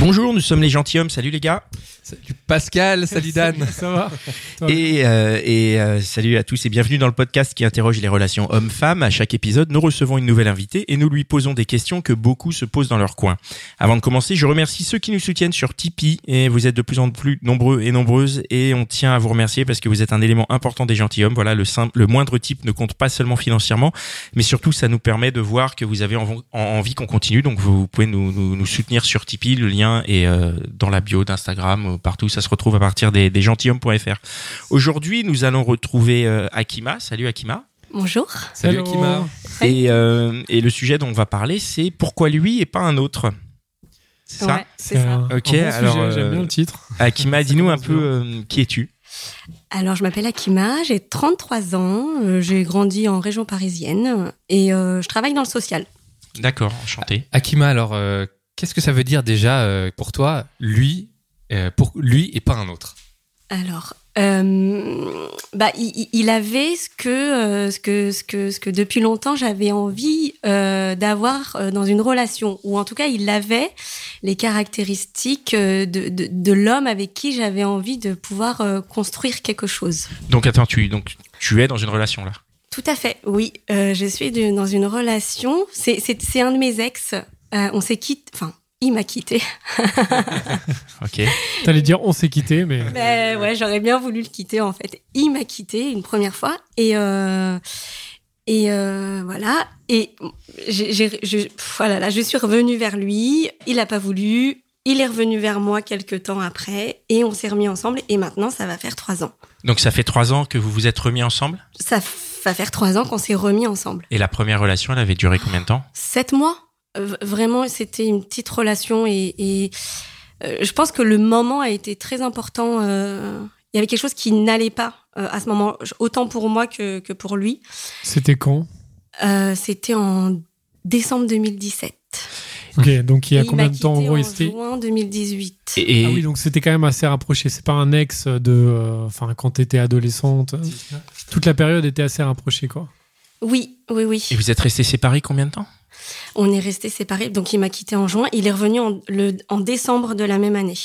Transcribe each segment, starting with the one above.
Bonjour, nous sommes les gentilshommes. Salut les gars. Salut Pascal, salut Dan. Ça va Et, euh, et euh, salut à tous et bienvenue dans le podcast qui interroge les relations hommes-femmes. À chaque épisode, nous recevons une nouvelle invitée et nous lui posons des questions que beaucoup se posent dans leur coin. Avant de commencer, je remercie ceux qui nous soutiennent sur Tipeee et vous êtes de plus en plus nombreux et nombreuses et on tient à vous remercier parce que vous êtes un élément important des gentilshommes. Voilà, le simple, le moindre type ne compte pas seulement financièrement, mais surtout ça nous permet de voir que vous avez en- en- envie qu'on continue. Donc vous pouvez nous, nous, nous soutenir sur Tipeee. Le lien est euh, dans la bio d'Instagram, partout. Ça se retrouve à partir des, des gentilshommes.fr. Aujourd'hui, nous allons retrouver euh, Akima. Salut Akima. Bonjour. Salut Hello. Akima. Et, euh, et le sujet dont on va parler, c'est pourquoi lui et pas un autre. C'est ça c'est ça. Ok, bon alors, sujet, euh, j'aime bien le titre. Akima, dis-nous un peu euh, qui es-tu? Alors, je m'appelle Akima, j'ai 33 ans, euh, j'ai grandi en région parisienne et euh, je travaille dans le social. D'accord, enchanté. Akima, alors, euh, qu'est-ce que ça veut dire déjà euh, pour toi, lui, euh, pour lui et pas un autre Alors, euh, bah, il, avait ce que, euh, ce que, ce que, ce que depuis longtemps j'avais envie euh, d'avoir dans une relation, ou en tout cas, il avait les caractéristiques de, de, de l'homme avec qui j'avais envie de pouvoir euh, construire quelque chose. Donc attends, tu, donc, tu es dans une relation là? Tout à fait, oui. Je suis de- dans une relation. C'est, un de mes ex. On s'est quitté. Enfin, il m'a quitté. Ok. T'allais dire on s'est quitté, mais Mais ouais, j'aurais bien voulu le quitter en fait. Il m'a quitté une première fois et euh, et euh, voilà. Et j'ai, je, voilà, là, je suis revenue vers lui. Il a pas voulu. Il est revenu vers moi quelques temps après et on s'est remis ensemble. Et maintenant, ça va faire trois ans. Donc ça fait trois ans que vous vous êtes remis ensemble? Ça va faire trois ans qu'on s'est remis ensemble. Et la première relation, elle avait duré combien de temps? Sept mois. Vraiment, c'était une petite relation et, et, euh, je pense que le moment a été très important. euh, il y avait quelque chose qui n'allait pas euh, à ce moment, autant pour moi que, que pour lui. c'était quand? Euh, c'était en décembre 2017. Ok, donc il y a Et combien de temps en gros en c'était juin 2018. et, et- Ah oui, donc c'était quand même assez rapproché. C'est pas un ex de, euh, enfin quand t'étais adolescente. Toute la période était assez rapprochée quoi. Oui, oui, oui. et vous êtes restés séparés combien de temps? On est restés séparés. Donc il m'a quitté en juin. Il est revenu en, le, en décembre de la même année.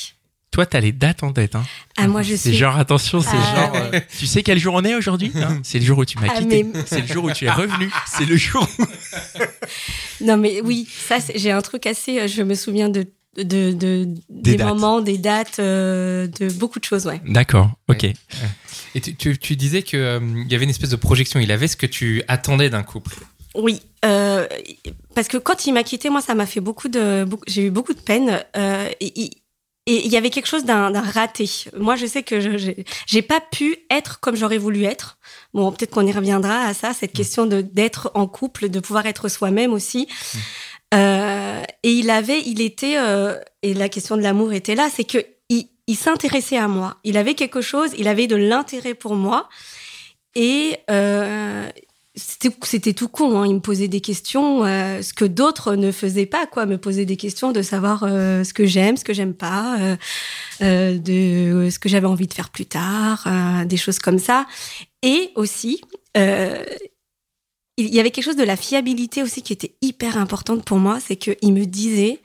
Toi, t'as les dates en tête. Hein. Ah, moi, je C'est suis. genre, attention, c'est Ah, genre... ouais. euh, tu sais quel jour on est aujourd'hui hein? C'est le jour où tu m'as Ah, quitté. mais- C'est le jour où tu es revenu. C'est le jour où... Non, mais oui, ça, c'est- j'ai un truc assez. euh, Je me souviens de, de, de- des, moments, des dates, euh, de beaucoup de choses, ouais. D'accord, ok. Et tu, tu, tu disais qu'il y avait une espèce de projection. Il avait ce que tu attendais d'un couple. Oui, euh, parce que quand il m'a quitté, moi, ça m'a fait beaucoup de. beaucoup- J'ai eu beaucoup de peine. Euh, et, il y avait quelque chose d'un raté. Moi, je sais que je- j'ai j'ai pas pu être comme j'aurais voulu être. Bon, peut-être qu'on y reviendra à ça, cette question de d'être en couple, de pouvoir être soi-même aussi. Euh, et il avait, il était, euh, et la question de l'amour était là, c'est que il, il s'intéressait à moi. Il avait quelque chose, il avait de l'intérêt pour moi. Et euh, c'était tout con. Hein. Il me posait des questions, euh, ce que d'autres ne faisaient pas, quoi. Me poser des questions de savoir euh, ce que j'aime, ce que j'aime pas, euh, de ce que j'avais envie de faire plus tard, des choses comme ça. Et aussi, il y avait quelque chose de la fiabilité aussi qui était hyper importante pour moi, c'est qu'il me disait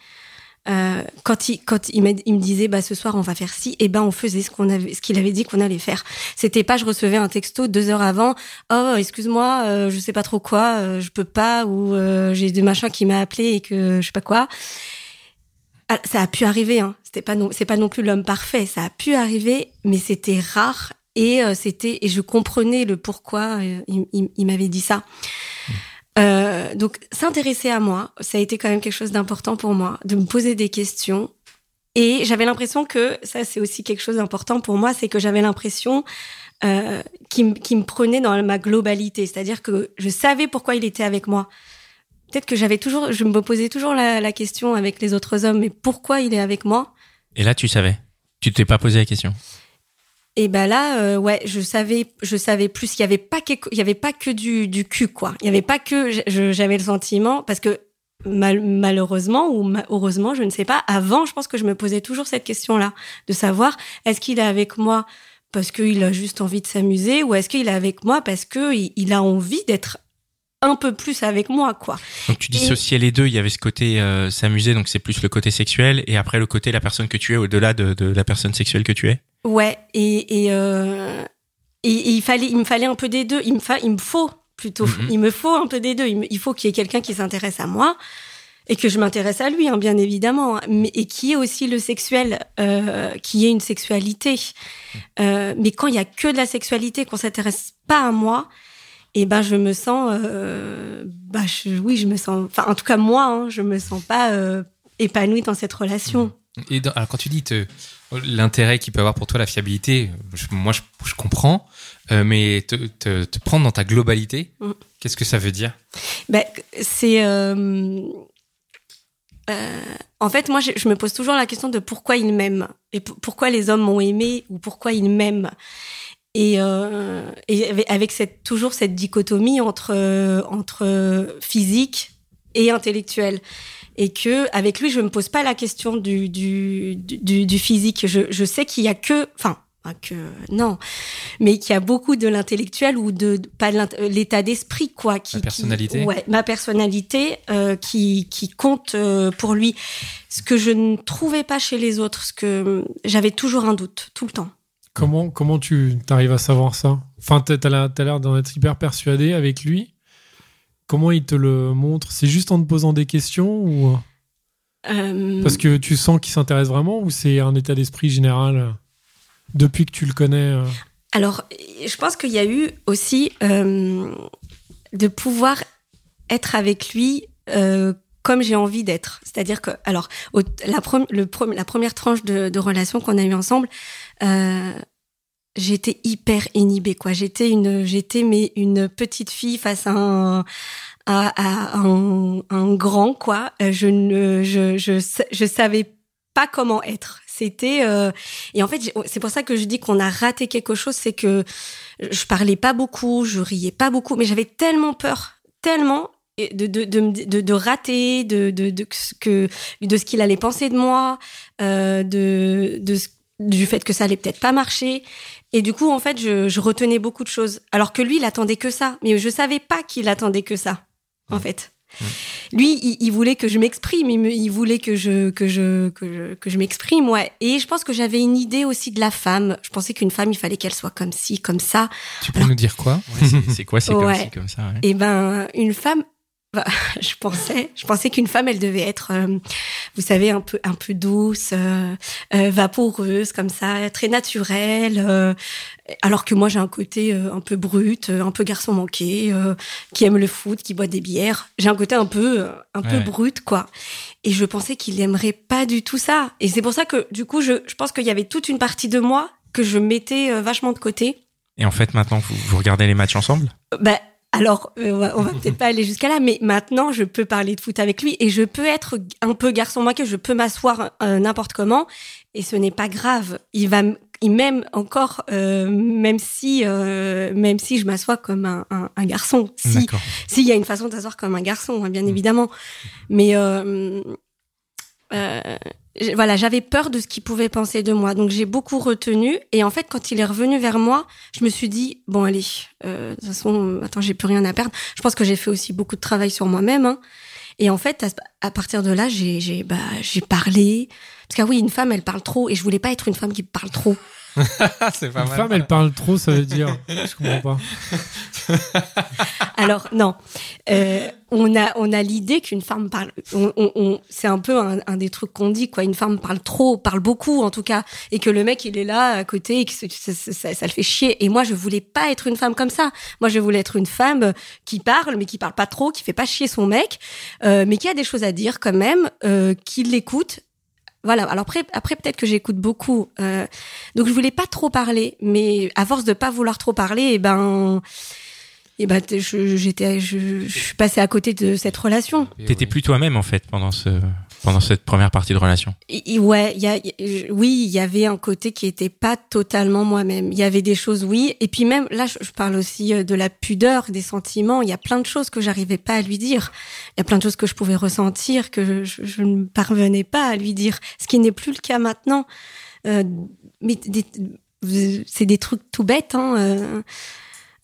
euh, quand il quand il, me disait bah ce soir on va faire ci. Et ben on faisait ce qu'on avait ce qu'il avait dit qu'on allait faire. C'était pas je recevais un texto deux heures avant. Oh excuse-moi euh, je sais pas trop quoi euh, je peux pas ou euh, j'ai des machins qui m'a appelé et que je sais pas quoi. Ah, ça a pu arriver hein. C'était pas non c'est pas non plus l'homme parfait. Ça a pu arriver mais c'était rare. Et euh, c'était et je comprenais le pourquoi euh, il, il- il m'avait dit ça Euh, donc s'intéresser à moi, ça a été quand même quelque chose d'important pour moi, de me poser des questions. Et j'avais l'impression que ça, c'est aussi quelque chose d'important pour moi, c'est que j'avais l'impression euh, qu'il me- qu'il me prenait dans ma globalité, c'est-à-dire que je savais pourquoi il était avec moi. peut-être que j'avais toujours, je me posais toujours la, question avec les autres hommes, mais pourquoi il est avec moi? Et là, tu savais? Tu t'es pas posé la question? Et ben là, euh, ouais, je savais, je savais plus. Il y avait pas que, il y avait pas que du, du cul, quoi. Il y avait pas que, j'avais le sentiment parce que mal- malheureusement ou heureusement, je ne sais pas. Avant, je pense que je me posais toujours cette question-là, de savoir est-ce qu'il est avec moi parce qu'il a juste envie de s'amuser ou est-ce qu'il est avec moi parce que il, a envie d'être un peu plus avec moi, quoi. Donc tu dissociais les deux. Il y avait ce côté euh, s'amuser, donc c'est plus le côté sexuel, et après le côté la personne que tu es au-delà de, de la personne sexuelle que tu es. Ouais, et, et, euh, et, et il fallait, il me fallait un peu des deux. Il me, fa, il me faut plutôt, Mhm. il me faut un peu des deux. Il, me- il faut qu'il y ait quelqu'un qui s'intéresse à moi et que je m'intéresse à lui, hein, bien évidemment, hein, mais et qui est aussi le sexuel, euh, qui est une sexualité. Euh, mais quand il y a que de la sexualité, qu'on s'intéresse pas à moi, et ben je me sens, euh, bah je, oui, je me sens, enfin en tout cas moi, hein, je me sens pas euh, épanouie dans cette relation. Et dans- alors quand tu dis l'intérêt qu'il peut avoir pour toi la fiabilité, je- moi je, je comprends, euh, mais te, te- te prendre dans ta globalité, Mm. qu'est-ce que ça veut dire? Ben, c'est. euh, euh, en fait, moi, je, je me pose toujours la question de pourquoi ils m'aiment et pourquoi les hommes m'ont aimé ou pourquoi ils m'aiment. Et, et avec- cette, toujours cette dichotomie entre, entre physique et intellectuel. Et que avec lui, je me pose pas la question du, du, du, du physique. Je, je sais qu'il y a que, enfin, pas que non, mais qu'il y a beaucoup de l'intellectuel ou de, de- pas de euh, l'état d'esprit quoi. Qui, La qui- personnalité. ouais, ma personnalité euh, qui qui compte euh, pour lui. Ce que je ne trouvais pas chez les autres, ce que j'avais toujours un doute tout le temps. Comment, comment tu arrives à savoir ça? Enfin, t'as t'as l'air t'as l'air d'en être hyper persuadé avec lui. Comment il te le montre? C'est juste en te posant des questions ou? Euh, parce que tu sens qu'il s'intéresse vraiment ou c'est un état d'esprit général euh, depuis que tu le connais euh? Alors, je pense qu'il y a eu aussi euh, de pouvoir être avec lui comme j'ai envie d'être. C'est-à-dire que, alors, au- la, le première tranche de, de relation qu'on a eue ensemble, euh, j'étais hyper inhibée, quoi. J'étais une, j'étais mais une petite fille face à un, grand, quoi. Euh, Je ne, je, je, je savais pas comment être. C'était euh, et en fait j'ai- c'est pour ça que je dis qu'on a raté quelque chose, c'est que je parlais pas beaucoup, je riais pas beaucoup, mais j'avais tellement peur, tellement de de de, de, rater, de de de que de ce qu'il allait penser de moi, euh, de de du fait que ça allait peut-être pas marcher. Et du coup, en fait, je, je retenais beaucoup de choses. Alors que lui, il attendait que ça. Mais je savais pas qu'il attendait que ça, en fait. Lui, il, il voulait que je m'exprime. Il, me- il voulait que je que je que je, que je m'exprime, ouais. Et je pense que j'avais une idée aussi de la femme. Je pensais qu'une femme, il fallait qu'elle soit comme ci, comme ça. Tu peux nous dire quoi? Ouais, c'est- c'est quoi C'est comme Ouais. ci, comme ça. ouais. Et ben, une femme, bah, je pensais, je pensais qu'une femme, elle devait être, euh, vous savez, un peu, un peu douce, euh, euh, vaporeuse, comme ça, très naturelle. alors que moi, j'ai un côté un peu brut, un peu garçon manqué, qui aime le foot, qui boit des bières. J'ai un côté un peu, un peu brut, quoi. Et je pensais qu'il aimerait pas du tout ça. Et c'est pour ça que, du coup, je, je pense qu'il y avait toute une partie de moi que je mettais vachement de côté. Et en fait, maintenant, vous, vous regardez les matchs ensemble? Bah, alors, euh, on va, peut-être pas aller jusqu'à là, mais maintenant, je peux parler de foot avec lui et je peux être un peu garçon manqué, je peux m'asseoir euh, n'importe comment et ce n'est pas grave. Il va, il m'aime encore, euh, même si, euh, même si je m'assois comme un, un, un garçon. Si, s'il y a une façon de s'asseoir comme un garçon, hein, bien évidemment. Mais euh, euh, voilà, j'avais peur de ce qu'il pouvait penser de moi, donc j'ai beaucoup retenu. Et en fait, quand il est revenu vers moi, je me suis dit bon allez, euh, de toute façon, attends, j'ai plus rien à perdre. Je pense que j'ai fait aussi beaucoup de travail sur moi-même. hein. Et en fait, à, partir de là, j'ai j'ai bah, j'ai parlé. Parce que oui, une femme, elle parle trop, et je voulais pas être une femme qui parle trop. C'est pas Une mal. femme, elle parle trop, ça veut dire. Je comprends pas. Alors non, Euh, on a on a l'idée qu'une femme parle. On, on- on- c'est un peu un, un des trucs qu'on dit quoi. Une femme parle trop, parle beaucoup en tout cas, et que le mec il est là à côté et que ça, ça- ça- ça le fait chier. Et moi je voulais pas être une femme comme ça. Moi je voulais être une femme qui parle mais qui parle pas trop, qui fait pas chier son mec, euh, mais qui a des choses à dire quand même, euh, qui l'écoute. Voilà. Alors après, après peut-être que j'écoute beaucoup. Euh, donc je voulais pas trop parler, mais à force de pas vouloir trop parler, eh ben et t- je, j'étais, je, je suis passée à côté de cette relation. T'étais plus toi-même en fait pendant ce pendant cette première partie de relation. Ouais, oui, il y avait un côté qui était pas totalement moi-même. Il y avait des choses, oui, et puis même là, je, parle aussi euh, de la pudeur, des sentiments. Il y a plein de choses que j'arrivais pas à lui dire. Il y a plein de choses que je pouvais ressentir que je, ne parvenais pas à lui dire, ce qui n'est plus le cas maintenant. Euh, mais c'est des trucs tout bêtes. Hein, euh,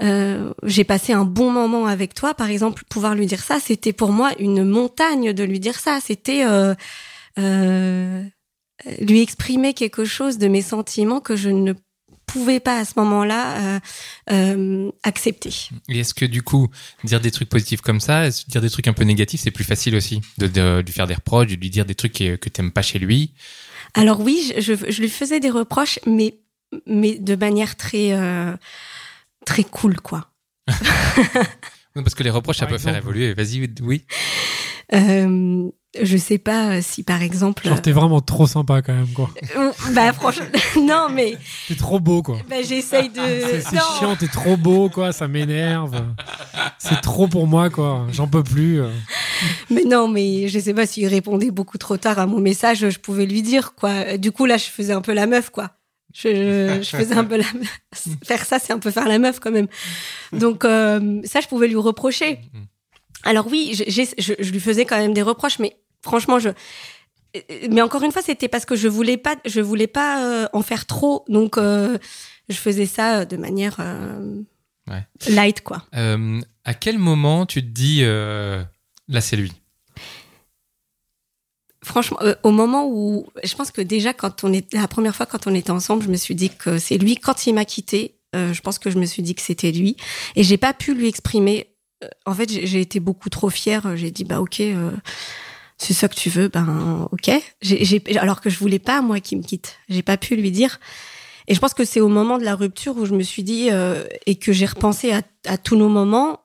euh, j'ai passé un bon moment avec toi, par exemple, pouvoir lui dire ça, c'était pour moi une montagne de lui dire ça. C'était euh, euh, lui exprimer quelque chose de mes sentiments que je ne pouvais pas à ce moment-là euh, euh, accepter. Et est-ce que du coup, dire des trucs positifs comme ça, dire des trucs un peu négatifs, c'est plus facile aussi de, de lui faire des reproches, de lui dire des trucs que, que t'aimes pas chez lui? Alors oui, je, je, je lui faisais des reproches, mais mais de manière très euh, très cool, quoi. Non, Parce que les reproches, ça peut faire évoluer. Vas-y, oui. Euh, je sais pas si par exemple. Genre, t'es vraiment trop sympa quand même, quoi. Euh, bah franchement, non mais T'es trop beau, quoi. bah, j'essaye de. C'est chiant, t'es trop beau, quoi. Ça m'énerve. C'est trop pour moi, quoi. J'en peux plus. euh. Mais non, mais je sais pas s'il répondait beaucoup trop tard à mon message, je pouvais lui dire quoi. Du coup là, je faisais un peu la meuf quoi. Je, je faisais un peu la meuf. Faire ça, c'est un peu faire la meuf quand même. Donc euh, ça, je pouvais lui reprocher. Alors oui, je, je lui faisais quand même des reproches, mais franchement, je. Mais encore une fois, c'était parce que je voulais pas, je voulais pas euh, en faire trop, donc euh, je faisais ça de manière Ouais. light quoi. À quel moment tu te dis, là, c'est lui? Franchement, euh, au moment où, je pense que déjà quand on est la première fois quand on était ensemble, je me suis dit que c'est lui. Quand il m'a quitté, euh, je pense que je me suis dit que c'était lui, et j'ai pas pu lui exprimer. Euh, en fait, j'ai été beaucoup trop fière. J'ai dit bah ok, euh, c'est ça que tu veux, ben ok. J'ai- alors que je voulais pas moi qu'il me quitte. J'ai pas pu lui dire. Et je pense que c'est au moment de la rupture où je me suis dit euh, et que j'ai repensé à, à tous nos moments.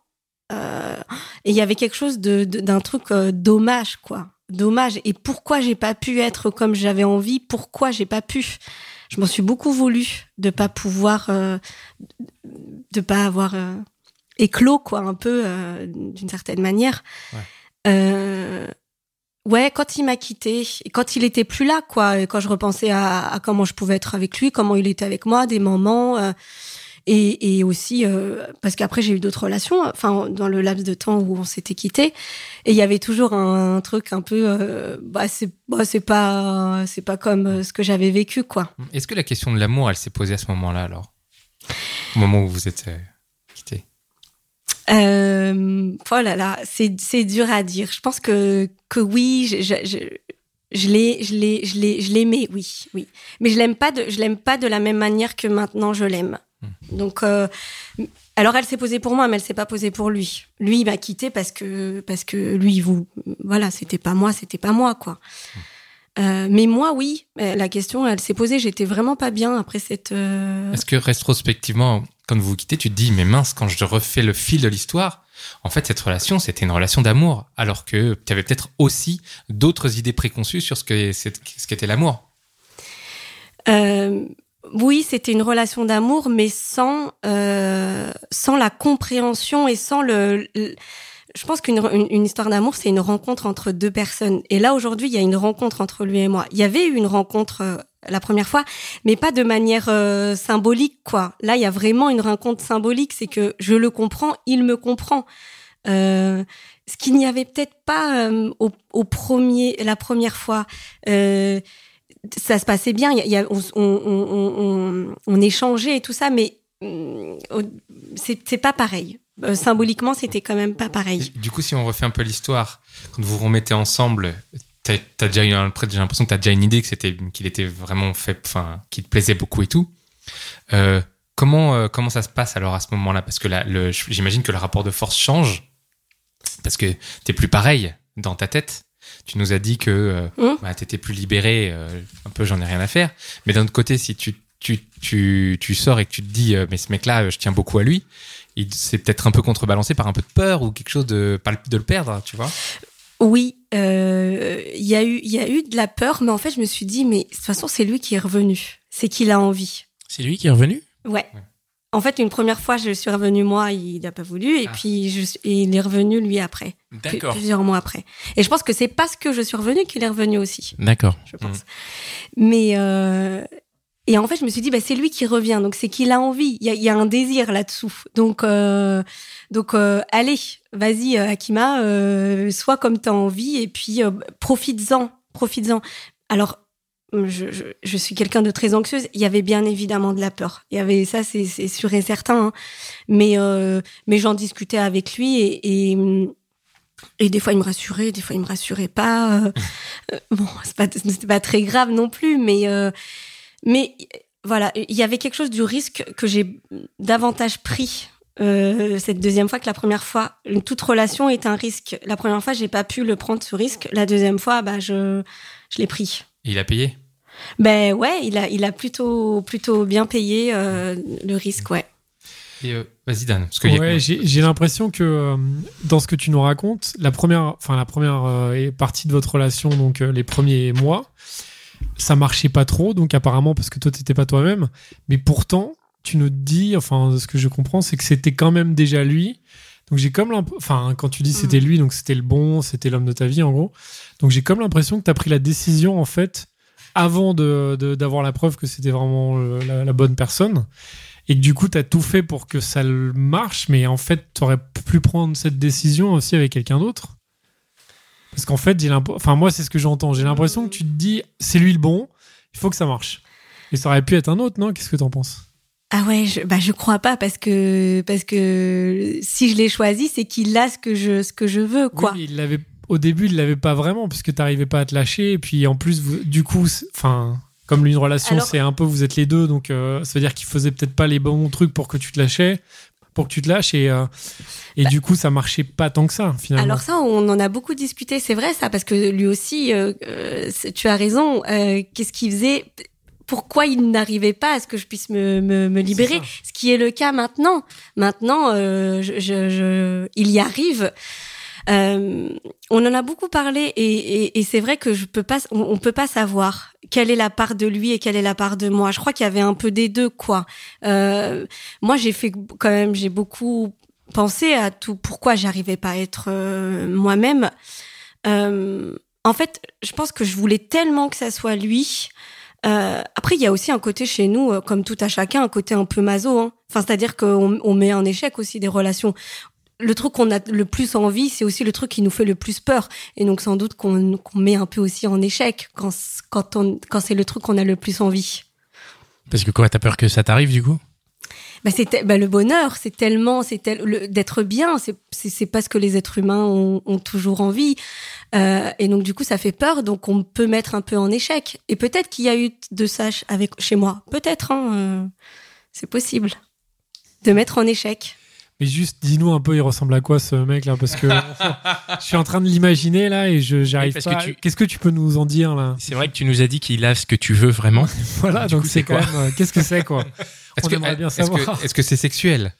euh, et il y avait quelque chose de- d'un truc euh, dommage quoi dommage. Et pourquoi j'ai pas pu être comme j'avais envie? Pourquoi j'ai pas pu? Je m'en suis beaucoup voulu de pas pouvoir, euh, de pas avoir euh, éclos quoi, un peu euh, d'une certaine manière. Ouais. Euh, ouais, quand il m'a quitté, quand il était plus là quoi, et quand je repensais à, à comment je pouvais être avec lui, comment il était avec moi, des moments. Et, et aussi euh, parce qu'après j'ai eu d'autres relations enfin dans le laps de temps où on s'était quitté et il y avait toujours un, truc un peu euh, bah c'est bah, pas c'est pas comme euh, ce que j'avais vécu quoi. Est-ce que la question de l'amour, elle s'est posée à ce moment-là, alors? Au moment où vous êtes euh, quittés? Euh, oh là là c'est c'est dur à dire. Je pense que que oui je je, je je l'ai, je l'ai, je l'ai, je l'aimais, oui, oui. Mais je l'aime pas de, je l'aime pas de la même manière que maintenant je l'aime. Donc, euh, alors elle s'est posée pour moi, mais elle s'est pas posée pour lui. Lui, il m'a quitté parce que, parce que lui, vous, voilà, c'était pas moi, c'était pas moi, quoi. Euh, mais moi, oui, la question, elle s'est posée. J'étais vraiment pas bien après cette. euh, Est-ce que rétrospectivement, quand vous vous quittez, tu te dis, mais mince, quand je refais le fil de l'histoire, en fait, cette relation, c'était une relation d'amour, alors que tu avais peut-être aussi d'autres idées préconçues sur ce que ce qu'était l'amour? Euh, oui, c'était une relation d'amour, mais sans euh, sans la compréhension et sans le. je pense qu'une une, une histoire d'amour, c'est une rencontre entre deux personnes. Et là, aujourd'hui, il y a une rencontre entre lui et moi. Il y avait eu une rencontre euh, la première fois, mais pas de manière euh, symbolique, quoi. Là, il y a vraiment une rencontre symbolique, c'est que je le comprends, il me comprend. Euh, ce qu'il n'y avait peut-être pas euh, au, au premier, la première fois. Euh, ça se passait bien, on, échangeait et tout ça, mais au- c'est pas pareil. Euh, symboliquement, c'était quand même pas pareil. Du coup, si on refait un peu l'histoire, quand vous vous remettez ensemble, t'as as déjà eu j'ai l'impression que t'as déjà une idée que c'était, qu'il était vraiment fait, enfin, qu'il te plaisait beaucoup et tout. Euh, comment, euh, comment ça se passe alors à ce moment-là? Parce que j'imagine que le rapport de force change parce que t'es plus pareil dans ta tête. Tu nous as dit que euh, Hum. bah, t'étais plus libéré, euh, un peu j'en ai rien à faire. Mais d'un autre côté, si tu, tu, tu, tu sors et que tu te dis, euh, mais ce mec-là, euh, je tiens beaucoup à lui, il c'est peut-être un peu contrebalancé par un peu de peur ou quelque chose de de le perdre, tu vois. Oui, euh, il y a eu, il y a eu de la peur, mais en fait, je me suis dit, mais de toute façon, c'est lui qui est revenu, c'est qu'il a envie. C'est lui qui est revenu? Ouais. En fait, une première fois, je suis revenue moi, il n'a pas voulu, et Ah. puis je, et il est revenu lui après, D'accord. plusieurs mois après. Et je pense que c'est parce que je suis revenue qu'il est revenu aussi, D'accord. je pense. Mais euh, et en fait, je me suis dit, bah, c'est lui qui revient, donc c'est qu'il a envie. Il y a, il y a un désir là-dessous. Donc, euh, donc, euh, allez, vas-y, euh, Akima, euh, sois comme t'as envie, et puis euh, profites-en, profites-en. Alors. Je, je, je suis quelqu'un de très anxieuse. Il y avait bien évidemment de la peur. Il y avait ça, c'est c'est sûr et certain. hein. Mais euh, mais j'en discutais avec lui et, et et des fois il me rassurait, des fois il me rassurait pas. Euh, euh, bon, c'est pas c'est pas très grave non plus, mais euh, mais voilà, il y avait quelque chose du risque que j'ai davantage pris euh, cette deuxième fois que la première fois. Toute relation est un risque. La première fois, j'ai pas pu le prendre ce risque. La deuxième fois, bah je je l'ai pris. Et il a payé? Ben ouais, il a il a plutôt plutôt bien payé euh, le risque, ouais. Et euh, vas-y Dan, parce a quoi? j'ai j'ai l'impression que euh, dans ce que tu nous racontes, la première, enfin la première euh, partie de votre relation, donc euh, les premiers mois, ça marchait pas trop, donc apparemment parce que toi t'étais pas toi-même, mais pourtant tu nous dis, enfin ce que je comprends, c'est que c'était quand même déjà lui. Donc j'ai comme l'imp- enfin quand tu dis c'était lui, donc c'était le bon, c'était l'homme de ta vie en gros. Donc j'ai comme l'impression que tu as pris la décision en fait avant de de- d'avoir la preuve que c'était vraiment euh, la, la bonne personne et que du coup tu as tout fait pour que ça marche, mais en fait tu aurais pu prendre cette décision aussi avec quelqu'un d'autre. Parce qu'en fait, enfin moi c'est ce que j'entends, j'ai l'impression que tu te dis c'est lui le bon, il faut que ça marche. Et ça aurait pu être un autre, non? Qu'est-ce que t'en penses? Ah ouais, je, bah je crois pas parce que parce que si je l'ai choisi, c'est qu'il a ce que je ce que je veux quoi. Oui, il l'avait au début, il l'avait pas vraiment puisque t'arrivais pas à te lâcher et puis en plus vous- du coup enfin comme une relation Alors- c'est un peu vous êtes les deux donc euh, ça veut dire qu'il faisait peut-être pas les bons trucs pour que tu te lâchais pour que tu te lâches et euh, et du coup ça marchait pas tant que ça finalement. Alors ça, on en a beaucoup discuté, c'est vrai ça, parce que lui aussi, euh, tu as raison. euh, Qu'est-ce qu'il faisait Pourquoi il n'arrivait pas à ce que je puisse me, me, me libérer. Ce qui est le cas maintenant. Maintenant, euh, je, je, je- il y arrive. Euh, on en a beaucoup parlé et, et, et c'est vrai que je peux pas, on, on peut pas savoir quelle est la part de lui et quelle est la part de moi. Je crois qu'il y avait un peu des deux, quoi. Euh, moi, j'ai fait quand même, j'ai beaucoup pensé à tout pourquoi j'arrivais pas à être euh, moi-même. Euh, en fait, je pense que je voulais tellement que ça soit lui. Euh, après, il y a aussi un côté chez nous, euh, comme tout à chacun, un côté un peu maso. Hein. Enfin, c'est-à-dire qu'on on met en échec aussi des relations. Le truc qu'on a le plus envie, c'est aussi le truc qui nous fait le plus peur. Et donc, sans doute qu'on met un peu aussi en échec quand, quand, quand c'est le truc qu'on a le plus envie. Parce que quoi, t'as peur que ça t'arrive du coup? Bah, c'est bah, le bonheur, c'est tellement, c'est tel- d'être bien, c'est pas ce que les êtres humains ont, ont toujours envie. Euh, et donc du coup, ça fait peur, donc on peut mettre un peu en échec. Et peut-être qu'il y a eu de ça avec chez moi, peut-être, hein, euh, c'est possible de mettre en échec. Mais juste dis-nous un peu il ressemble à quoi ce mec là parce que je suis en train de l'imaginer là et je j'arrive pas. tu- Qu'est-ce que tu peux nous en dire là? C'est vrai que tu nous as dit qu'il a ce que tu veux vraiment. Voilà, Du donc c'est quoi euh, qu'est-ce que c'est quoi? Est-ce On que aimerait bien est-ce que- savoir. est-ce que c'est sexuel?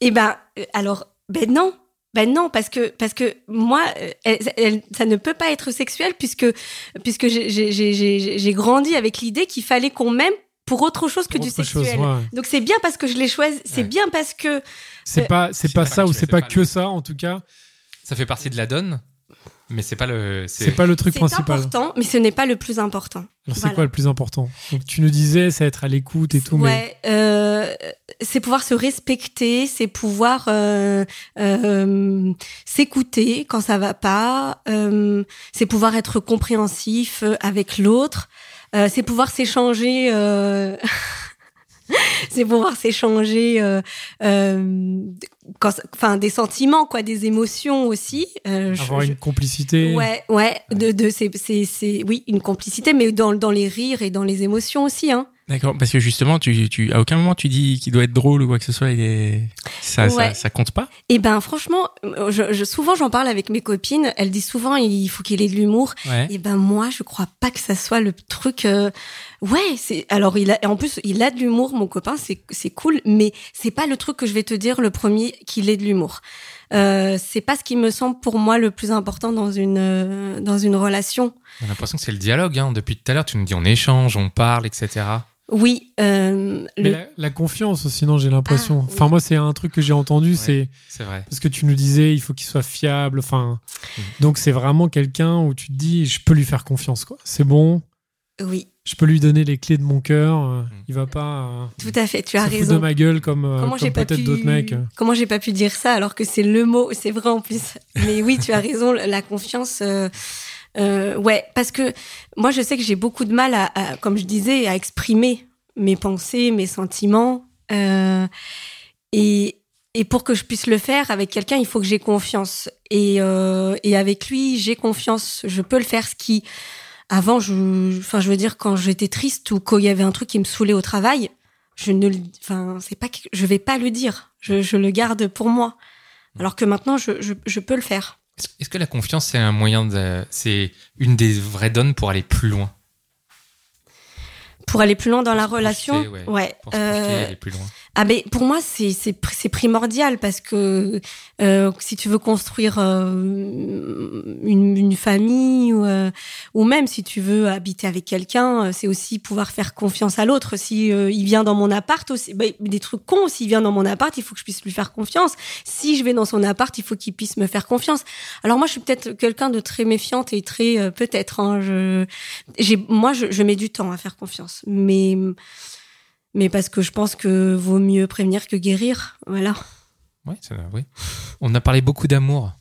Eh ben, euh, alors, ben non. Ben non, parce que parce que moi, euh, elle- elle- ça ne peut pas être sexuel puisque puisque j'ai j'ai j'ai- j'ai j'ai grandi avec l'idée qu'il fallait qu'on m'aime pour autre chose que du chose, sexuel. ouais. Donc c'est bien parce que je l'ai choisi, c'est Ouais. bien parce que C'est Euh, pas c'est pas pas ça ou c'est pas que ça en tout cas. Ça fait partie de la donne, mais c'est pas le. C'est pas le truc c'est principal. important, mais ce n'est pas le plus important. Alors c'est Voilà. quoi le plus important? Donc tu nous disais c'est être à l'écoute et tout mais Ouais, euh, c'est pouvoir se respecter, c'est pouvoir euh, euh, s'écouter quand ça va pas, euh, c'est pouvoir être compréhensif avec l'autre, euh, c'est pouvoir s'échanger. C'est pouvoir s'échanger euh, euh, quand- enfin des sentiments quoi des émotions aussi euh, avoir je- une complicité. Ouais, ouais, de, de c'est, c'est, c'est, oui, une complicité, mais dans, dans les rires et dans les émotions aussi, hein. D'accord, parce que justement, tu, tu, à aucun moment tu dis qu'il doit être drôle ou quoi que ce soit. Il est... ça, ça, Ouais. ça compte pas? Et ben, franchement, je, je- souvent j'en parle avec mes copines, elles disent souvent il faut qu'il ait de l'humour. Ouais. Et ben moi, je crois pas que ça soit le truc. euh, Ouais, c'est alors il a en plus il a de l'humour, mon copain, c'est c'est cool, mais c'est pas le truc que je vais te dire le premier qu'il ait de l'humour. Euh, c'est pas ce qui me semble pour moi le plus important dans une euh, dans une relation. J'ai l'impression que c'est le dialogue. Hein. Depuis tout à l'heure, tu nous dis on échange, on parle, etc. Oui. euh, Mais le- la, la confiance aussi, non, j'ai l'impression. Ah, enfin, oui. moi, c'est un truc que j'ai entendu, Ouais. c'est C'est vrai. parce que tu nous disais, il faut qu'il soit fiable. Enfin, Mm. donc c'est vraiment quelqu'un où tu te dis, je peux lui faire confiance, quoi. C'est bon, Oui, je peux lui donner les clés de mon cœur. euh, Mm. Il va pas euh, tout à fait. Tu as raison. de ma gueule comme, Comment comme peut-être pu d'autres mecs. Comment j'ai pas pu dire ça alors que c'est le mot, c'est vrai en plus. Mais oui, tu as raison, la confiance. euh, euh, ouais, parce que moi je sais que j'ai beaucoup de mal à, à- comme je disais, à exprimer mes pensées, mes sentiments. euh, et et pour que je puisse le faire avec quelqu'un, il faut que j'ai confiance. Et, euh, et avec lui, j'ai confiance. Je peux le faire. Ce qui, avant, je, enfin, je veux dire, quand j'étais triste ou quand il y avait un truc qui me saoulait au travail, je ne, enfin, c'est pas, je vais pas le dire. Je, je le garde pour moi. Alors que maintenant, je, je, je peux le faire. Est-ce que la confiance, c'est un moyen de. C'est une des vraies donnes pour aller plus loin? Pour aller plus loin dans Pour la relation, projeter, ouais. Pour projeter, euh, aller plus loin. Ah ben pour moi c'est c'est pr- c'est primordial parce que euh, si tu veux construire euh, une, une famille ou, euh, ou même si tu veux habiter avec quelqu'un, euh, c'est aussi pouvoir faire confiance à l'autre. Si euh, il vient dans mon appart aussi, ben, des trucs cons. S'il vient dans mon appart, il faut que je puisse lui faire confiance. Si je vais dans son appart, il faut qu'il puisse me faire confiance. Alors moi je suis peut-être quelqu'un de très méfiante et très euh, peut-être. Hein, je j'ai moi je, je mets du temps à faire confiance, mais mais parce que je pense que vaut mieux prévenir que guérir. Voilà. Oui, ça, oui. On a parlé beaucoup d'amour.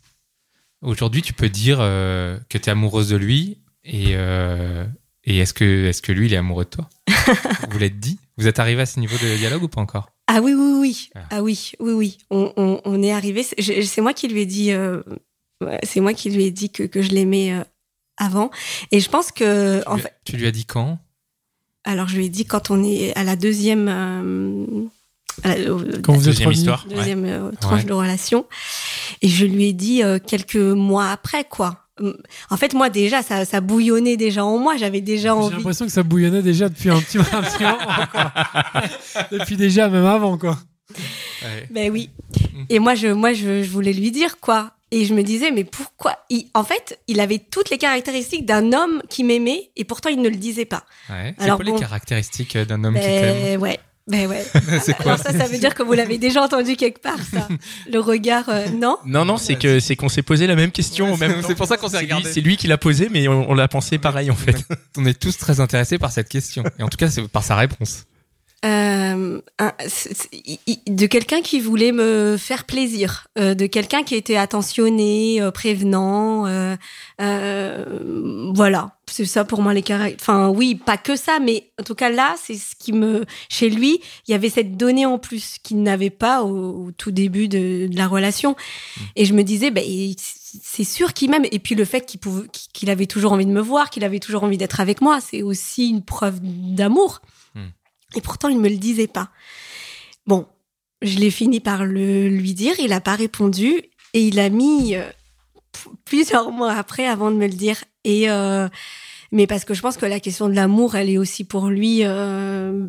Aujourd'hui, tu peux dire euh, que tu es amoureuse de lui et, euh, et est-ce que, est que lui, il est amoureux de toi? Vous l'êtes dit? Vous êtes arrivé à ce niveau de dialogue ou pas encore? Ah oui, oui, oui. Ah. Ah oui, oui, oui. On, on, on est arrivé. C'est moi qui lui ai dit. euh, c'est moi qui lui ai dit que, que je l'aimais avant. Et je pense que, tu, en lui, fait, tu lui as dit quand? Alors je lui ai dit quand on est à la deuxième. euh, à la- au- Quand vous êtes Deuxième histoire. deuxième euh, tranche Ouais. de relation. Et je lui ai dit euh, quelques mois après, quoi. En fait, moi déjà, ça, ça bouillonnait déjà en moi. J'avais déjà J'ai envie. l'impression que ça bouillonnait déjà depuis un petit, un petit moment. quoi. depuis déjà, même avant, quoi. Ben oui. Mm. Et moi, je, moi, je, je voulais lui dire quoi. Et je me disais, mais pourquoi il, En fait, il avait toutes les caractéristiques d'un homme qui m'aimait, et pourtant il ne le disait pas. Ouais. C'est Alors quoi bon. les caractéristiques d'un homme qui t'aime Ben ouais. Ben ouais. C'est quoi Alors ça, ça veut dire que vous l'avez déjà entendu quelque part, ça. Le regard, euh, non? Non, non, c'est que c'est qu'on s'est posé la même question Ouais, au même c'est- pour ça qu'on s'est C'est lui- regardé. C'est lui qui l'a posé, mais on, on l'a pensé pareil en fait. On est tous très intéressés par cette question. Et en tout cas, c'est par sa réponse. Euh, un- de quelqu'un qui voulait me faire plaisir, euh, de quelqu'un qui était attentionné, euh, prévenant, euh, voilà. C'est ça pour moi les caractères. Enfin oui, pas que ça, mais en tout cas là, c'est ce qui me, chez lui, il y avait cette donnée en plus qu'il n'avait pas au, au tout début de, de la relation. Et je me disais, ben c'est sûr qu'il m'aime. Et puis le fait qu'il pouvait, qu'il avait toujours envie de me voir, qu'il avait toujours envie d'être avec moi, c'est aussi une preuve d'amour. Et pourtant, il me le disait pas. Bon, je l'ai fini par le lui dire. Il a pas répondu et il a mis euh, plusieurs mois après avant de me le dire. Et euh, mais parce que je pense que la question de l'amour, elle est aussi pour lui. euh,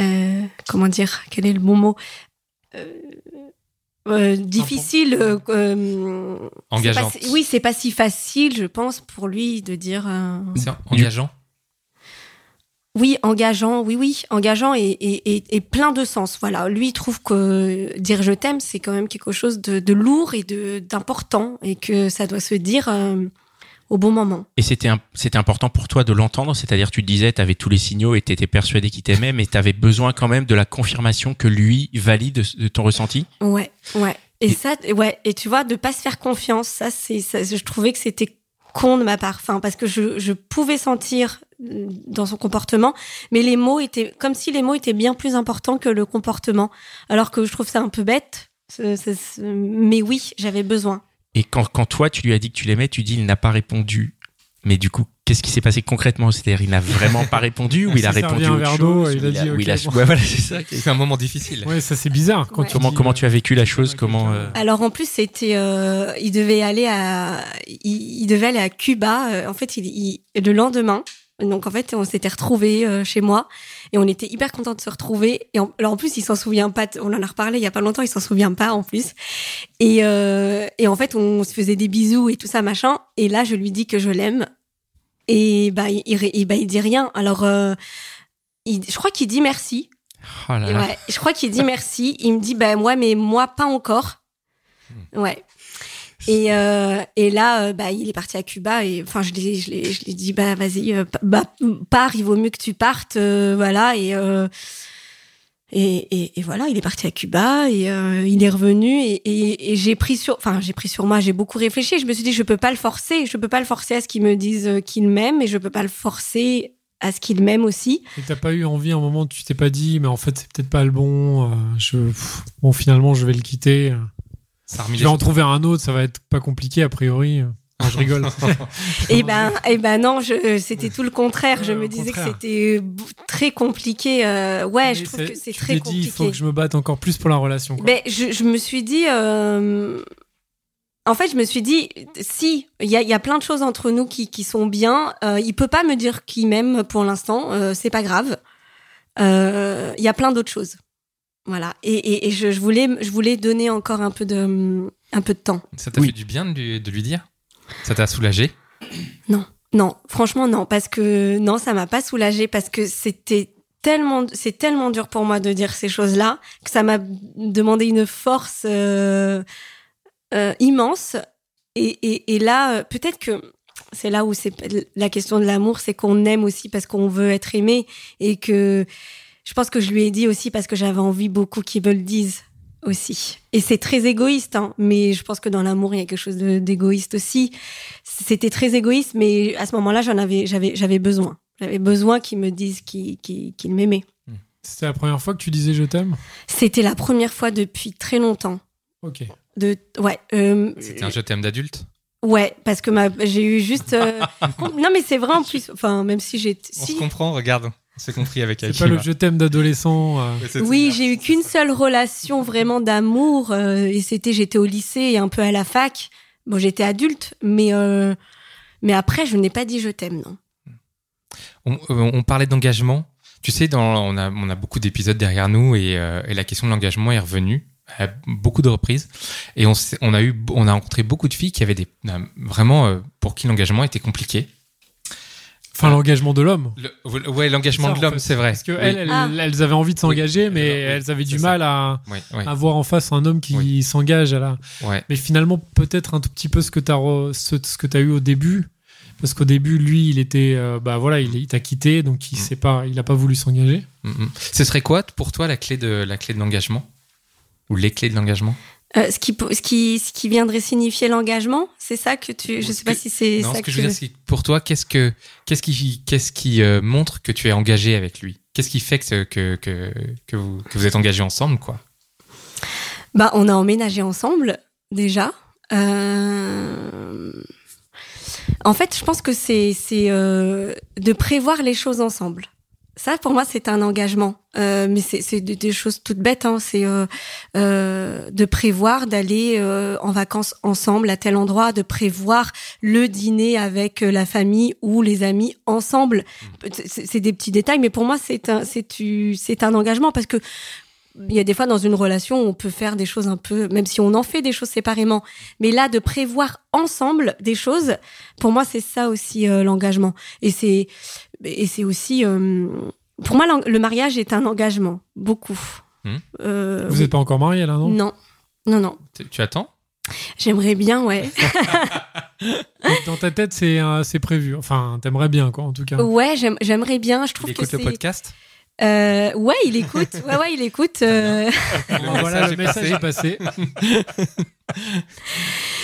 euh, comment dire Quel est le bon mot Euh, euh, difficile. euh, euh, Engageante. si- oui, c'est pas si facile, je pense, pour lui de dire. euh, C'est engageant. Oui, engageant, oui, oui, engageant et, et, et, et plein de sens. Voilà, lui il trouve que dire je t'aime, c'est quand même quelque chose de, de lourd et de d'important et que ça doit se dire euh, au bon moment. Et c'était important pour toi de l'entendre, c'est-à-dire tu disais, tu avais tous les signaux et tu étais persuadé qu'il t'aimait, mais tu avais besoin quand même de la confirmation que lui valide de ton ressenti? Ouais, ouais. Et, Et- ça, ouais. Et tu vois, de pas se faire confiance, ça, c'est, je trouvais que c'était con de ma part, enfin, parce que je, pouvais sentir euh, dans son comportement, mais les mots étaient comme si les mots étaient bien plus importants que le comportement. Alors que je trouve ça un peu bête. mais oui, j'avais besoin. Et quand, quand toi, tu lui as dit que tu l'aimais, tu dis il n'a pas répondu. Mais du coup, qu'est-ce qui s'est passé concrètement C'est-à-dire, il n'a vraiment pas répondu ou il a répondu un autre chose il a dit, ou ok, a- bon. Ouais, voilà, c'est ça. C'est un moment difficile. Ouais, ça c'est bizarre. Quand Ouais. tu Comment, dis, comment tu as vécu la chose? À Comment euh, Alors en plus, c'était, euh, il devait aller à, il, il devait aller à Cuba. euh, en fait, il, il- le lendemain. Donc en fait, on s'était retrouvés euh, chez moi et on était hyper contents de se retrouver. Et en, alors en plus, il s'en souvient pas. On en a reparlé il y a pas longtemps. Il s'en souvient pas en plus. Et, euh, et en fait, on se faisait des bisous et tout ça machin. Et là, je lui dis que je l'aime. Et bah il, il, bah, il dit rien. Alors euh, il- je crois qu'il dit merci. Oh là là. ouais, je crois qu'il dit merci. Il me dit, bah, moi, mais moi, pas encore. Hmm. Ouais. Et, euh, et là, euh, bah, il est parti à Cuba et enfin, je l'ai, je l'ai, je l'ai dit, bah, vas-y, euh, bah, pars, il vaut mieux que tu partes, euh, voilà. Et, euh, et, et, et voilà, il est parti à Cuba et euh, il est revenu et, et, et j'ai pris sur, enfin, j'ai pris sur moi, j'ai beaucoup réfléchi. Je me suis dit, je peux pas le forcer, je peux pas le forcer à ce qu'il me dise euh, qu'il m'aime et je peux pas le forcer à ce qu'il m'aime aussi. Et t'as pas eu envie à un moment, tu t'es pas dit, mais en fait, c'est peut-être pas le bon. euh, je, pff, bon, finalement, je vais le quitter. Ça Je vais en trouver un autre, ça va être pas compliqué a priori. Enfin, je rigole. Et ben, et ben non, je, c'était tout le contraire. je me disais contraire. que c'était b- très compliqué. euh, ouais, je Mais trouve que c'est tu très t'es dit, il faut compliqué. que je me batte encore plus pour la relation. quoi. Ben, je, je me suis dit, euh, en fait, je me suis dit, si il y a, il y a plein de choses entre nous qui, qui sont bien, euh, il peut pas me dire qu'il m'aime pour l'instant, euh, c'est pas grave. Euh, Il y a plein d'autres choses, voilà. Et, et, et je, je voulais, je voulais donner encore un peu de, un peu de temps. Ça t'a Oui. fait du bien de lui, de lui dire? Ça t'a soulagé? Non, franchement non, parce que non, ça m'a pas soulagée parce que c'était tellement, c'est tellement dur pour moi de dire ces choses-là que ça m'a demandé une force euh, euh, immense. Et, et, et là, euh, peut-être que c'est là où c'est la question de l'amour, c'est qu'on aime aussi parce qu'on veut être aimé et que je pense que je lui ai dit aussi parce que j'avais envie beaucoup qu'il me le dise aussi. Et c'est très égoïste, hein, mais je pense que dans l'amour, il y a quelque chose d'égoïste aussi. C'était très égoïste, mais à ce moment-là, j'en avais, j'avais, j'avais besoin. J'avais besoin qu'il me dise qu'il, qu'il, qu'il m'aimait. C'était la première fois que tu disais je t'aime? C'était la première fois depuis très longtemps. Ok. De, ouais, euh, C'était un je t'aime d'adulte? Ouais, parce que ma, j'ai eu juste. euh, non, mais c'est vrai en plus. Enfin, même si j'ai, On si, se comprend, regarde. On s'est compris avec C'est Hakim. pas le je t'aime d'adolescent. euh. C'est- Oui, j'ai eu qu'une seule relation vraiment d'amour euh, et c'était j'étais au lycée et un peu à la fac. Bon, j'étais adulte, mais euh, mais après je n'ai pas dit je t'aime non. On, euh, on parlait d'engagement. Tu sais, dans, on, a, on a beaucoup d'épisodes derrière nous et, euh, et la question de l'engagement est revenue à beaucoup de reprises. Et on, on, a, eu, on a rencontré beaucoup de filles qui avaient des, vraiment euh, pour qui l'engagement était compliqué. Enfin, l'engagement de l'homme. Le- ouais, l'engagement de en l'homme, fait. c'est vrai. Parce que Oui. elles, elles, Ah. elles avaient envie de s'engager, Oui. mais Alors, oui, elles avaient du mal à, à voir en face un homme qui Oui. s'engage à la. ouais. Mais finalement, peut-être un tout petit peu ce que tu as, ce, ce que as eu au début. Parce qu'au début, lui, il était. euh, bah voilà, il, il t'a quitté, donc il Mm. sait pas, il a pas voulu s'engager. Mm, mm. Ce serait quoi pour toi la clé de la clé de l'engagement? Ou les clés de l'engagement? Euh, ce qui ce qui ce qui viendrait signifier l'engagement, c'est ça que tu. Je Ce sais pas si c'est Non, ça ce que je veux dire, c'est pour toi, qu'est-ce que qu'est-ce qui qu'est-ce qui euh, montre que tu es engagé avec lui? Qu'est-ce qui fait que que que vous que vous êtes engagés ensemble, quoi? Bah, on a emménagé ensemble déjà. Euh, En fait, je pense que c'est c'est de prévoir les choses ensemble. Ça, pour moi, c'est un engagement. Euh, mais c'est c'est des, des choses toutes bêtes. Hein. C'est euh, euh, de prévoir d'aller euh, en vacances ensemble à tel endroit, de prévoir le dîner avec euh, la famille ou les amis ensemble. C'est c'est des petits détails, mais pour moi, c'est un c'est tu c'est un engagement parce que il y a des fois dans une relation, on peut faire des choses un peu, même si on en fait des choses séparément. Mais là, de prévoir ensemble des choses, pour moi, c'est ça aussi euh, l'engagement. Et c'est et c'est aussi, euh, pour moi, le mariage est un engagement, beaucoup. Hmm. Euh, Vous n'êtes pas encore mariés là, non? Non, non, non. Tu- Tu attends? J'aimerais bien, ouais. Dans ta tête, c'est euh, c'est prévu. Enfin, t'aimerais bien, quoi, en tout cas. Ouais, j'aime- j'aimerais bien. Je trouve Il que écoute le c'est. podcast? Euh, ouais, il écoute. Ouais, ouais, il écoute. euh, Bon, voilà, le message est passé.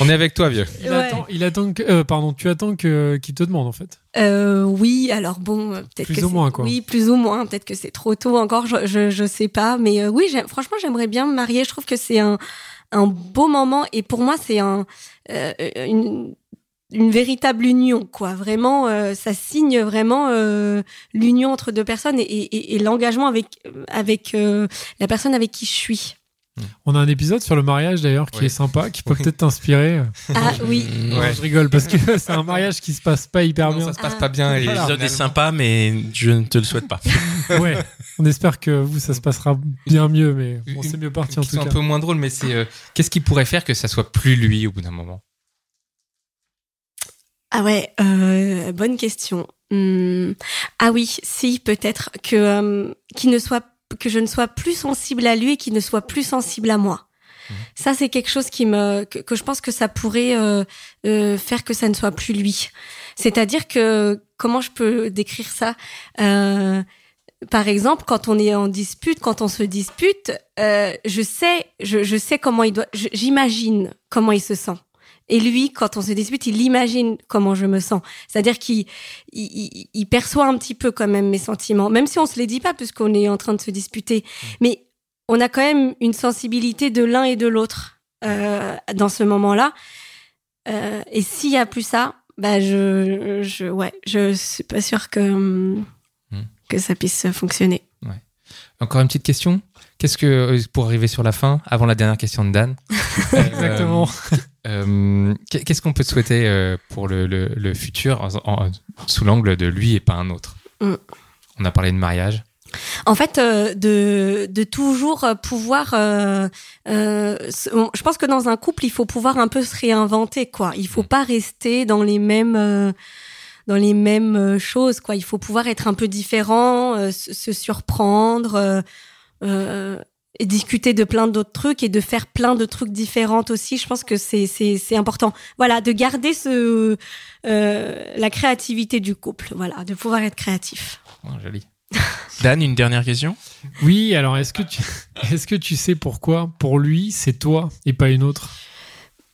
On est avec toi, vieux. Il Ouais. attend, il attend que, euh, pardon, tu attends que qu'il te demande en fait. Euh, oui, alors bon, euh, peut-être Plus que ou c'est- moins, quoi. Oui, plus ou moins. Peut-être que c'est trop tôt encore. Je je, je sais pas, mais euh, oui, j'aime- franchement, j'aimerais bien me marier. Je trouve que c'est un un beau moment et pour moi, c'est un euh, une une véritable union, quoi. Vraiment, euh, ça signe vraiment euh, l'union entre deux personnes et, et, et l'engagement avec avec euh, la personne avec qui je suis. On a un épisode sur le mariage d'ailleurs qui Oui. est sympa, qui peut Oui. peut-être t'inspirer. Ah oui. Non, Ouais. je rigole parce que c'est un mariage qui se passe pas hyper Non, bien. ça se passe Ah. pas bien. L'épisode est sympa, mais je ne te le souhaite pas. Ouais. On espère que vous ça se passera bien mieux, mais bon, c'est mieux parti en tout cas. un peu moins drôle, mais c'est euh, qu'est-ce qui pourrait faire que ça soit plus lui au bout d'un moment? Ah ouais, euh, bonne question. Hum, ah oui, si peut-être que euh, qu'il ne soit que je ne sois plus sensible à lui et qu'il ne soit plus sensible à moi. Ça c'est quelque chose qui me que, que je pense que ça pourrait euh, euh, faire que ça ne soit plus lui. C'est-à-dire que comment je peux décrire ça Euh, Par exemple, quand on est en dispute, quand on se dispute, euh, je sais, je, je sais comment il doit, j'imagine comment il se sent. Et lui, quand on se dispute, il imagine comment je me sens. C'est-à-dire qu'il il, il- il perçoit un petit peu quand même mes sentiments, même si on se les dit pas puisqu'on est en train de se disputer. Mais on a quand même une sensibilité de l'un et de l'autre euh, dans ce moment-là. Euh, et s'il y a plus ça, bah je, je, ouais, je suis pas sûre que hum, Hmm. que ça puisse fonctionner. Encore une petite question? Qu'est-ce que, euh, pour arriver sur la fin, avant la dernière question de Dan, Exactement. euh, qu'est- qu'est-ce qu'on peut te souhaiter euh, pour le, le- le futur en- en- sous l'angle de lui et pas un autre? Mm. On a parlé de mariage. En fait, euh, de, de toujours euh, pouvoir. euh, euh, je pense que dans un couple, il faut pouvoir un peu se réinventer, quoi. Il faut pas rester dans les mêmes. euh, dans les mêmes euh, choses, quoi. Il faut pouvoir être un peu différent, euh, se, se surprendre, euh, et discuter de plein d'autres trucs et de faire plein de trucs différents aussi. Je pense que c'est c'est c'est important. Voilà, de garder ce euh, la créativité du couple. Voilà, de pouvoir être créatif. Oh, joli. Dan, une dernière question? Oui, alors est-ce que tu est-ce que tu sais pourquoi pour lui c'est toi et pas une autre?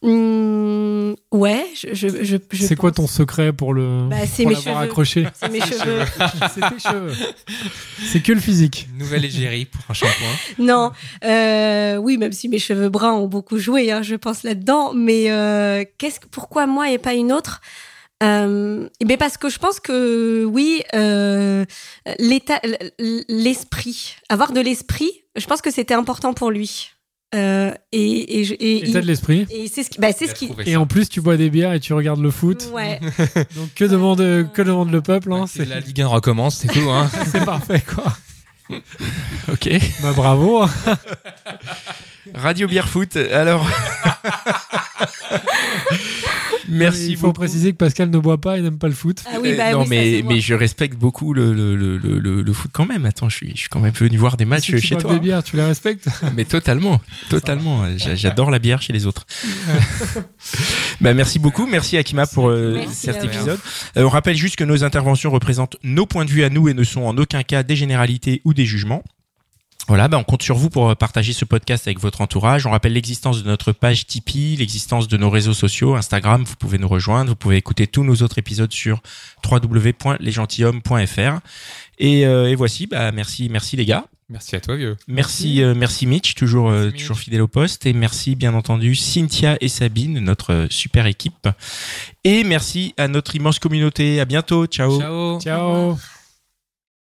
Hum, ouais, je, je, je, je C'est quoi ton secret pour le Bah, c'est pour mes l'avoir cheveux. accroché C'est mes cheveux. C'est tes cheveux. C'est que le physique. Nouvelle égérie pour un shampoing. Non, euh, oui, même si mes cheveux bruns ont beaucoup joué, hein, je pense là-dedans. Mais euh, qu'est-ce que, pourquoi moi et pas une autre? Euh, eh bien parce que je pense que oui, euh, l'état, l'esprit, avoir de l'esprit, je pense que c'était important pour lui. Euh, et et, je- et, État de l'esprit. et c'est ce qui, bah, c'est ce qui, Et en plus, tu bois des bières et tu regardes le foot. ouais. Donc que demande que demande le peuple hein, C'est la Ligue 1 recommence, c'est tout. Hein. c'est parfait quoi. Ok. Bah bravo. Radio Bière Foot. Alors. Merci Il faut beaucoup. préciser que Pascal ne boit pas et n'aime pas le foot. Ah oui, bah non, oui, mais, je respecte beaucoup le, le, le, le, le- le foot quand même. Attends, je suis, je suis quand même venu voir des matchs si tu chez bois toi. des bières, tu les respectes Mais totalement, totalement. J'a- J'adore la bière chez les autres. bah, merci beaucoup, merci Akima pour euh, Merci cet épisode. Euh, on rappelle juste que nos interventions représentent nos points de vue à nous et ne sont en aucun cas des généralités ou des jugements. Voilà, bah on compte sur vous pour euh, partager ce podcast avec votre entourage. On rappelle l'existence de notre page Tipeee, l'existence de nos réseaux sociaux, Instagram, vous pouvez nous rejoindre, vous pouvez écouter tous nos autres épisodes sur www.lesgentilhommes.fr. Et, euh, et voici, bah merci, merci les gars. Merci à toi, vieux. Merci, euh, merci Mitch, toujours, euh, Mitch. toujours fidèle au poste. Et merci bien entendu Cynthia et Sabine, notre euh, super équipe. Et merci à notre immense communauté. À bientôt. Ciao. Ciao. Ciao.